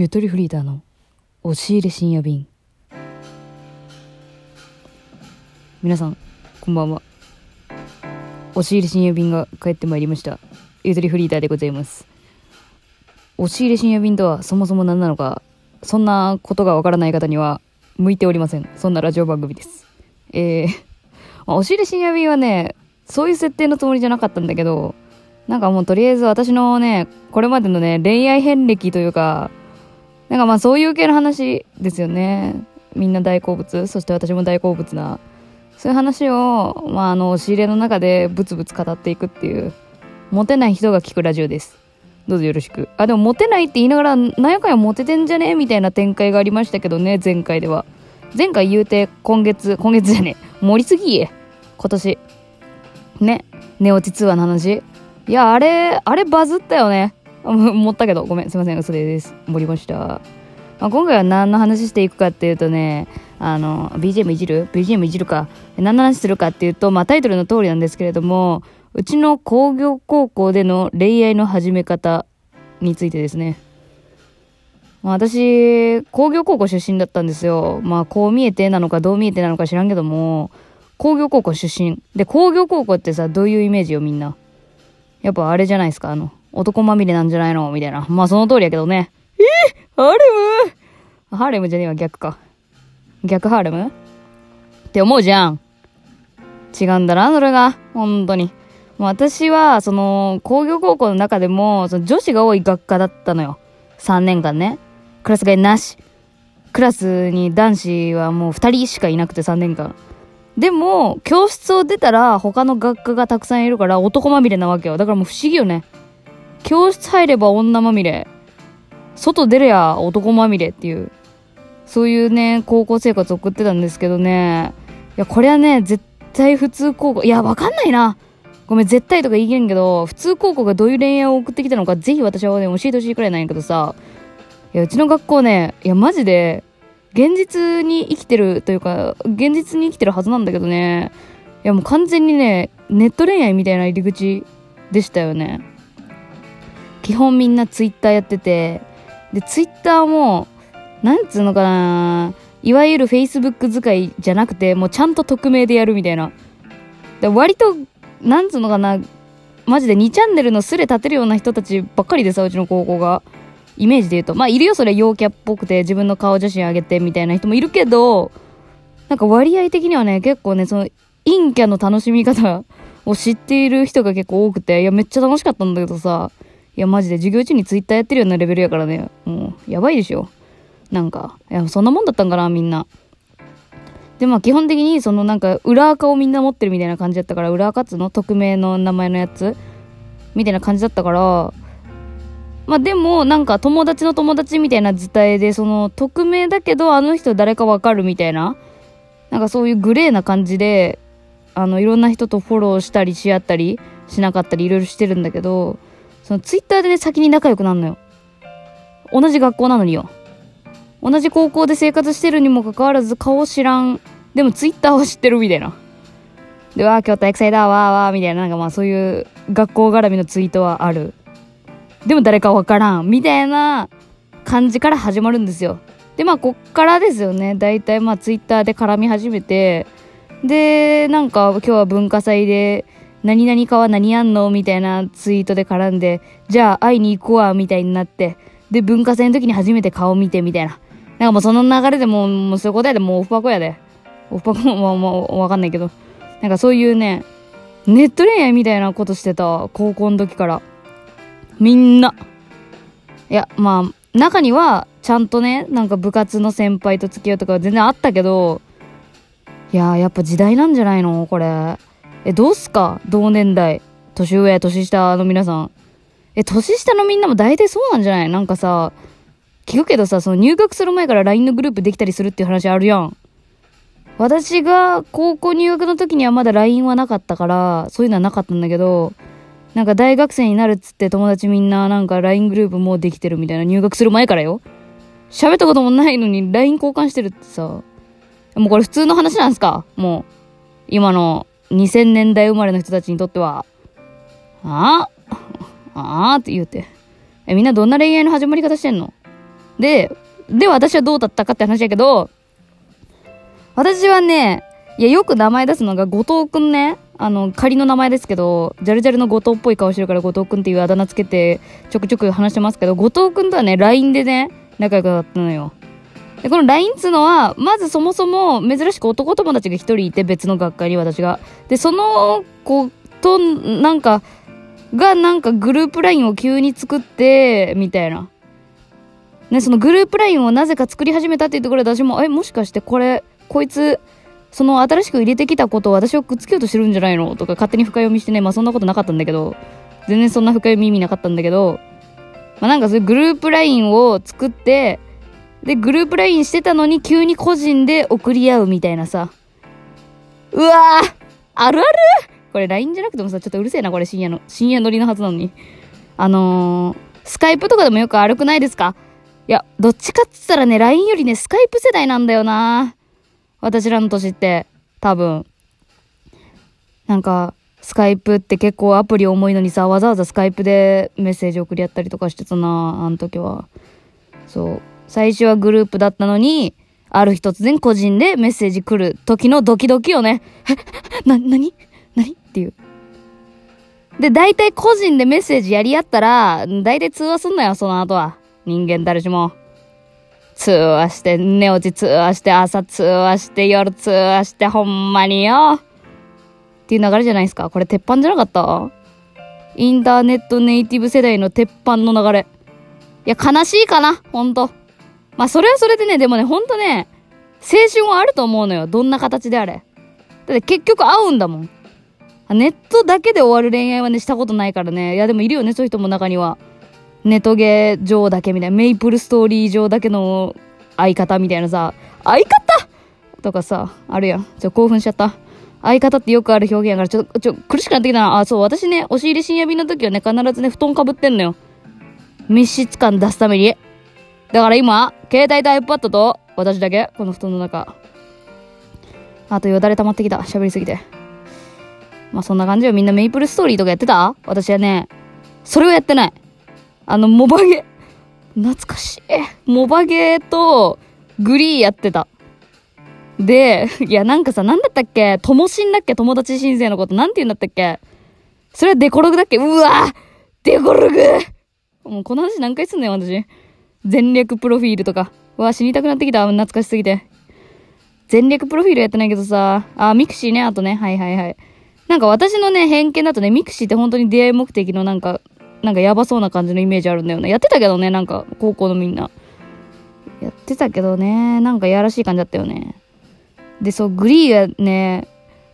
ゆとりフリーターの押し入れ深夜便。皆さんこんばんは。押し入れ深夜便が帰ってまいりました。ゆとりフリーターでございます。押し入れ深夜便とはそもそも何なのかそんなことがわからない方には向いておりません。そんなラジオ番組です。えー、まあ押し入れ深夜便はねそういう設定のつもりじゃなかったんだけどなんかもうとりあえず私のね、これまでのね、恋愛遍歴というか、なんかまあそういう系の話ですよね。みんな大好物、そして私も大好物な。そういう話を、まああの、押し入れの中でブツブツ語っていくっていう、モテない人が聞くラジオです。どうぞよろしく。あ、でもモテないって言いながら、なんやかんやモテてんじゃね？みたいな展開がありましたけどね、前回では。前回言うて、今月、今月じゃね盛りすぎえ。今年。ね。寝落ち通話の話。いや、あれ、あれバズったよね。思ったけど、ごめん、すいません、嘘です。盛りました。まあ、今回は何の話していくかっていうとね、あの、BGM いじる ?BGM いじるか。何の話するかっていうと、まあタイトルの通りなんですけれども、うちの工業高校での恋愛の始め方についてですね。まあ私、工業高校出身だったんですよ。まあこう見えてなのかどう見えてなのか知らんけども、工業高校出身。で、工業高校ってさ、どういうイメージよみんな？やっぱあれじゃないですか、あの、男まみれなんじゃないの？みたいな。まあその通りやけどね。え？ー、ハーレム？ハーレムじゃねえわ、逆か。逆ハーレム？って思うじゃん。違うんだな、それが。本当に。私は、その、工業高校の中でも、その女子が多い学科だったのよ。3年間ね。クラス替えなし。クラスに男子はもう2人しかいなくて3年間。でも、教室を出たら他の学科がたくさんいるから男まみれなわけよ。だからもう不思議よね。教室入れば女まみれ。外出りゃ男まみれっていう。そういうね、高校生活送ってたんですけどね。いや、これはね、絶対普通高校。いや、わかんないな。ごめん、絶対とか言い切れんけど、普通高校がどういう恋愛を送ってきたのか、ぜひ私はね、教えてほしいくらいなんやけどさ。いや、うちの学校ね、いや、マジで、現実に生きてるというか、現実に生きてるはずなんだけどね、いやもう完全にね、ネット恋愛みたいな入り口でしたよね。基本みんなツイッターやってて、で、ツイッターも、なんつうのかな、いわゆるフェイスブック使いじゃなくて、もうちゃんと匿名でやるみたいな。で割と、なんつうのかな、マジで2チャンネルのスレ立てるような人たちばっかりでさ、うちの高校が。イメージで言うと。まあ、いるよ、それ陽キャっぽくて自分の顔写真あげてみたいな人もいるけど、なんか割合的にはね、結構ね、その、陰キャの楽しみ方を知っている人が結構多くて、いや、めっちゃ楽しかったんだけどさ、いや、マジで授業中にツイッターやってるようなレベルやからね、もう、やばいでしょ。なんか、いや、そんなもんだったんかな、みんな。で、まあ、基本的に、そのなんか、裏垢をみんな持ってるみたいな感じだったから、裏垢つの？匿名の名前のやつ？みたいな感じだったから、まあでも、なんか友達の友達みたいな図体で、その、匿名だけど、あの人誰かわかるみたいな、なんかそういうグレーな感じで、あの、いろんな人とフォローしたりし合ったり、しなかったりいろいろしてるんだけど、そのツイッターでね、先に仲良くなるのよ。同じ学校なのによ。同じ高校で生活してるにもかかわらず顔知らん。でもツイッターは知ってるみたいな。で、わー、今日体育祭だ、わーわー、みたいな、なんかまあそういう学校絡みのツイートはある。でも誰かわからん、みたいな感じから始まるんですよ。で、まあ、こっからですよね。だいたいまあ、ツイッターで絡み始めて、で、なんか、今日は文化祭で、何々かは何やんのみたいなツイートで絡んで、じゃあ会いに行こうわ、みたいになって、で、文化祭の時に初めて顔見て、みたいな。なんかもうその流れでもう、もうそういうことやで、もうオフパコやで。オフパコももうわかんないけど。なんかそういうね、ネット恋愛みたいなことしてた、高校の時から。みんな。いや、まあ、中には、ちゃんとね、なんか部活の先輩と付き合うとか全然あったけど、いややっぱ時代なんじゃないの？これ。え、どうすか？同年代。年上、年下の皆さん。え、年下のみんなも大体そうなんじゃない？なんかさ、聞くけどさ、その入学する前から LINE のグループできたりするっていう話あるやん。私が高校入学の時にはまだ LINE はなかったから、そういうのはなかったんだけど、なんか大学生になるっつって友達みんななんか LINE グループもうできてるみたいな入学する前からよ。喋ったこともないのに LINE 交換してるってさ。もうこれ普通の話なんすか？もう。今の2000年代生まれの人たちにとっては。ああああって言うて。え、みんなどんな恋愛の始まり方してんの？で、で、私はどうだったかって話やけど、私はね、いや、よく名前出すのが、後藤くんね。あの、仮の名前ですけど、ジャルジャルの後藤っぽい顔してるから後藤くんっていうあだ名つけて、ちょくちょく話してますけど、後藤くんとはね、LINE でね、仲良くなったのよ。で、この LINE っつうのは、まずそもそも珍しく男友達が一人いて、別の学会に私が。で、その子と、なんか、がなんかグループ LINE を急に作って、みたいな。ね、そのグループ LINE をなぜか作り始めたっていうところで私も、え、もしかしてこれ、こいつ、その新しく入れてきたことを私をくっつけようとしてるんじゃないの？とか勝手に深読みしてね、まあそんなことなかったんだけど、全然そんな深読み意味なかったんだけど、まあなんかそういうグループ LINE を作って、で、グループ LINE してたのに急に個人で送り合うみたいなさ。うわぁあるある？これ LINE じゃなくてもさ、ちょっとうるせえな、これ深夜の、深夜乗りのはずなのに。あのー、スカイプとかでもよく歩くないですか？いや、どっちかっつったらね、LINE よりね、スカイプ世代なんだよな私らの年って、多分。なんか、スカイプって結構アプリ重いのにさ、わざわざスカイプでメッセージ送り合ったりとかしてたなあの時は。そう。最初はグループだったのに、ある日突然個人でメッセージ来る時のドキドキよね。え、な、なになにっていう。で、大体個人でメッセージやり合ったら、大体通話すんなよ、その後は。人間誰しも。通話して、寝落ち通話して、朝通話して、夜通話して、ほんまによ。っていう流れじゃないですか。これ鉄板じゃなかった？インターネットネイティブ世代の鉄板の流れ。いや、悲しいかな、ほんと。まあ、それはそれでね、でもね、ほんとね、青春はあると思うのよ。どんな形であれ。だって結局会うんだもん。ネットだけで終わる恋愛はね、したことないからね。いや、でもいるよね、そういう人も中には。ネトゲ上だけみたいな、メイプルストーリー上だけの相方みたいなさ、相方？とかさ、あるやん。ちょ、興奮しちゃった。相方ってよくある表現やから、ちょ、ちょ、苦しくなってきたな。あ、そう、私ね、押し入れ深夜便の時はね、必ずね、布団かぶってんのよ。密室感出すために。だから今、携帯と iPad と、私だけ、この布団の中。あとよだれ溜まってきた。喋りすぎて。まあそんな感じよ。みんなメイプルストーリーとかやってた？私はね、それをやってない。あの、モバゲ。懐かしい。モバゲーと、グリーやってた。で、いや、なんかさ、なんだったっけ？友新だっけ？友達申請のこと。なんて言うんだったっけ？それはデコログだっけ？うわデコログもうこの話何回すんのよ、私。前略プロフィールとか。うわ、死にたくなってきた。懐かしすぎて。前略プロフィールやってないけどさ。あ、 mixiね、あとね。はいはいはい。なんか私のね、偏見だとね、 mixiって本当に出会い目的のなんか、なんかやばそうな感じのイメージあるんだよね。やってたけどね、なんか高校のみんな。やってたけどね、なんかやらしい感じだったよね。で、そう、グリーはね、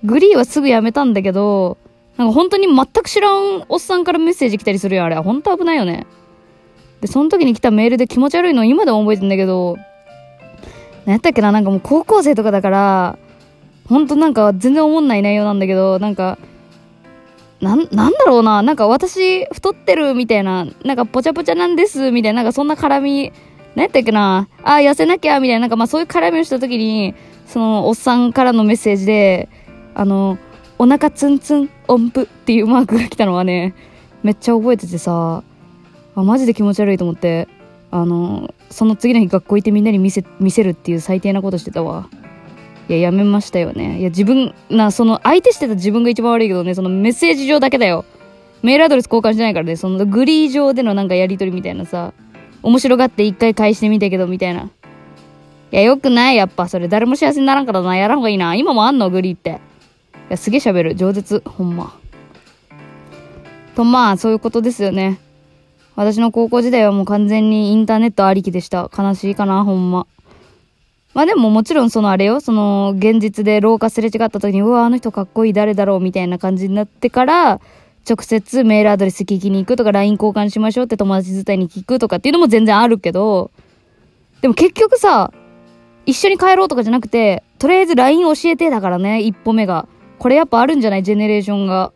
グリーはすぐやめたんだけど、なんか本当に全く知らんおっさんからメッセージ来たりするよ、あれ。本当危ないよね。で、その時に来たメールで気持ち悪いの今でも覚えてんだけど、何やったっけな、なんかもう高校生とかだから、ほんとなんか全然思んない内容なんだけど、なんか、な、なんだろうな。なんか私、太ってるみたいな、なんかぽちゃぽちゃなんです、みたいな、なんかそんな絡み、何やったっけな。あ、痩せなきゃ、みたいな、なんかまあそういう絡みをした時に、そのおっさんからのメッセージで、あの、お腹ツンツン音符っていうマークが来たのはね、めっちゃ覚えててさ、あ、マジで気持ち悪いと思って、あの、その次の日学校行ってみんなに見せ、見せるっていう最低なことしてたわ。いや、やめましたよね。いや、自分、な、その、相手してた自分が一番悪いけどね、そのメッセージ上だけだよ。メールアドレス交換してないからね、そのグリー上でのなんかやりとりみたいなさ、面白がって一回返してみたけど、みたいな。いや、よくない、やっぱ。それ、誰も幸せにならんからな。やらんほうがいいな。今もあんの、グリーって。いや、すげえ喋る。饒舌。ほんま。と、まあ、そういうことですよね。私の高校時代はもう完全にインターネットありきでした。悲しいかな、ほんま。まあでももちろんそのあれよ、その現実で廊下すれ違った時に、うわ、あの人かっこいい誰だろうみたいな感じになってから、直接メールアドレス聞きに行くとか LINE 交換しましょうって友達伝いに聞くとかっていうのも全然あるけど、でも結局さ、一緒に帰ろうとかじゃなくて、とりあえず LINE 教えてだからね、一歩目が。これやっぱあるんじゃない？ジェネレーションが。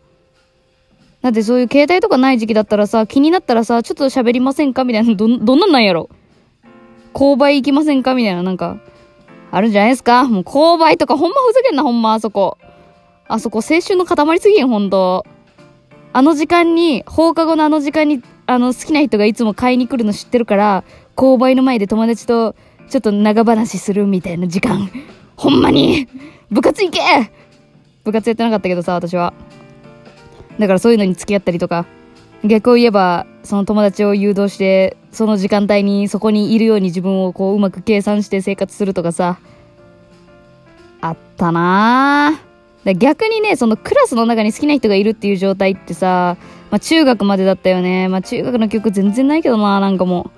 だってそういう携帯とかない時期だったらさ、気になったらさ、ちょっと喋りませんか？みたいな、ど、どんなんなんやろ？購買行きませんか？みたいな、なんか、あるんじゃないですか？もう購買とかほんまふざけんな、ほんま、あそこ。あそこ青春の塊すぎん、ほんと。あの時間に、放課後のあの時間に、あの、好きな人がいつも買いに来るの知ってるから、購買の前で友達とちょっと長話するみたいな時間。ほんまに部活行け部活やってなかったけどさ、私は。だからそういうのに付き合ったりとか、逆を言えば、その友達を誘導して、その時間帯にそこにいるように自分をこううまく計算して生活するとかさ、あったなぁ。逆にね、そのクラスの中に好きな人がいるっていう状態ってさ、まあ中学までだったよね。まあ中学の記憶全然ないけどな、なんかも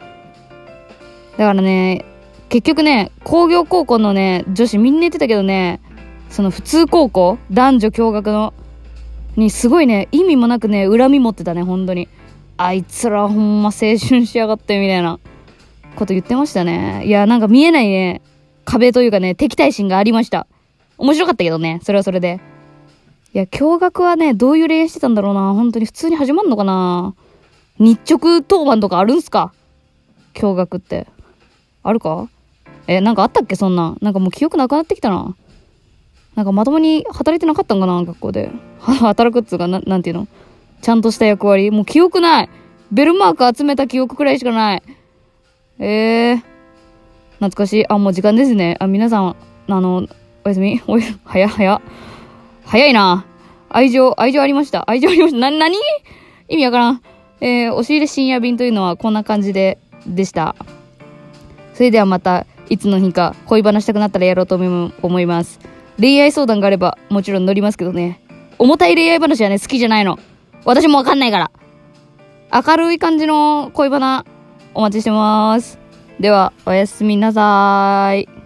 う。だからね、結局ね、工業高校のね、女子みんな言ってたけどね、その普通高校男女共学の、にすごいね、意味もなくね、恨み持ってたね、本当に。あいつらほんま青春しやがってみたいなこと言ってましたね。いや、なんか見えないね、壁というかね、敵対心がありました。面白かったけどね、それはそれで。いや、驚愕はね、どういう恋愛してたんだろうな。本当に普通に始まんのかな日直当番とかあるんすか？驚愕って。あるか？え、なんかあったっけそんな。なんかもう記憶なくなってきたな。なんかまともに働いてなかったんかな学校で。働くっつうか、な、なんていうの？ちゃんとした役割もう記憶ないベルマーク集めた記憶くらいしかない。えー。懐かしい。あ、もう時間ですね。あ、皆さん、あの、おやすみおや、早、早。早いな。愛情、愛情ありました。愛情ありました。な、なに意味わからん。えー、押し入れ深夜便というのはこんな感じで、でした。それではまた、いつの日か恋バナしたくなったらやろうと思います。恋愛相談があればもちろん乗りますけどね。重たい恋愛話はね、好きじゃないの。私もわかんないから。明るい感じの恋バナお待ちしてます。では、おやすみなさーい。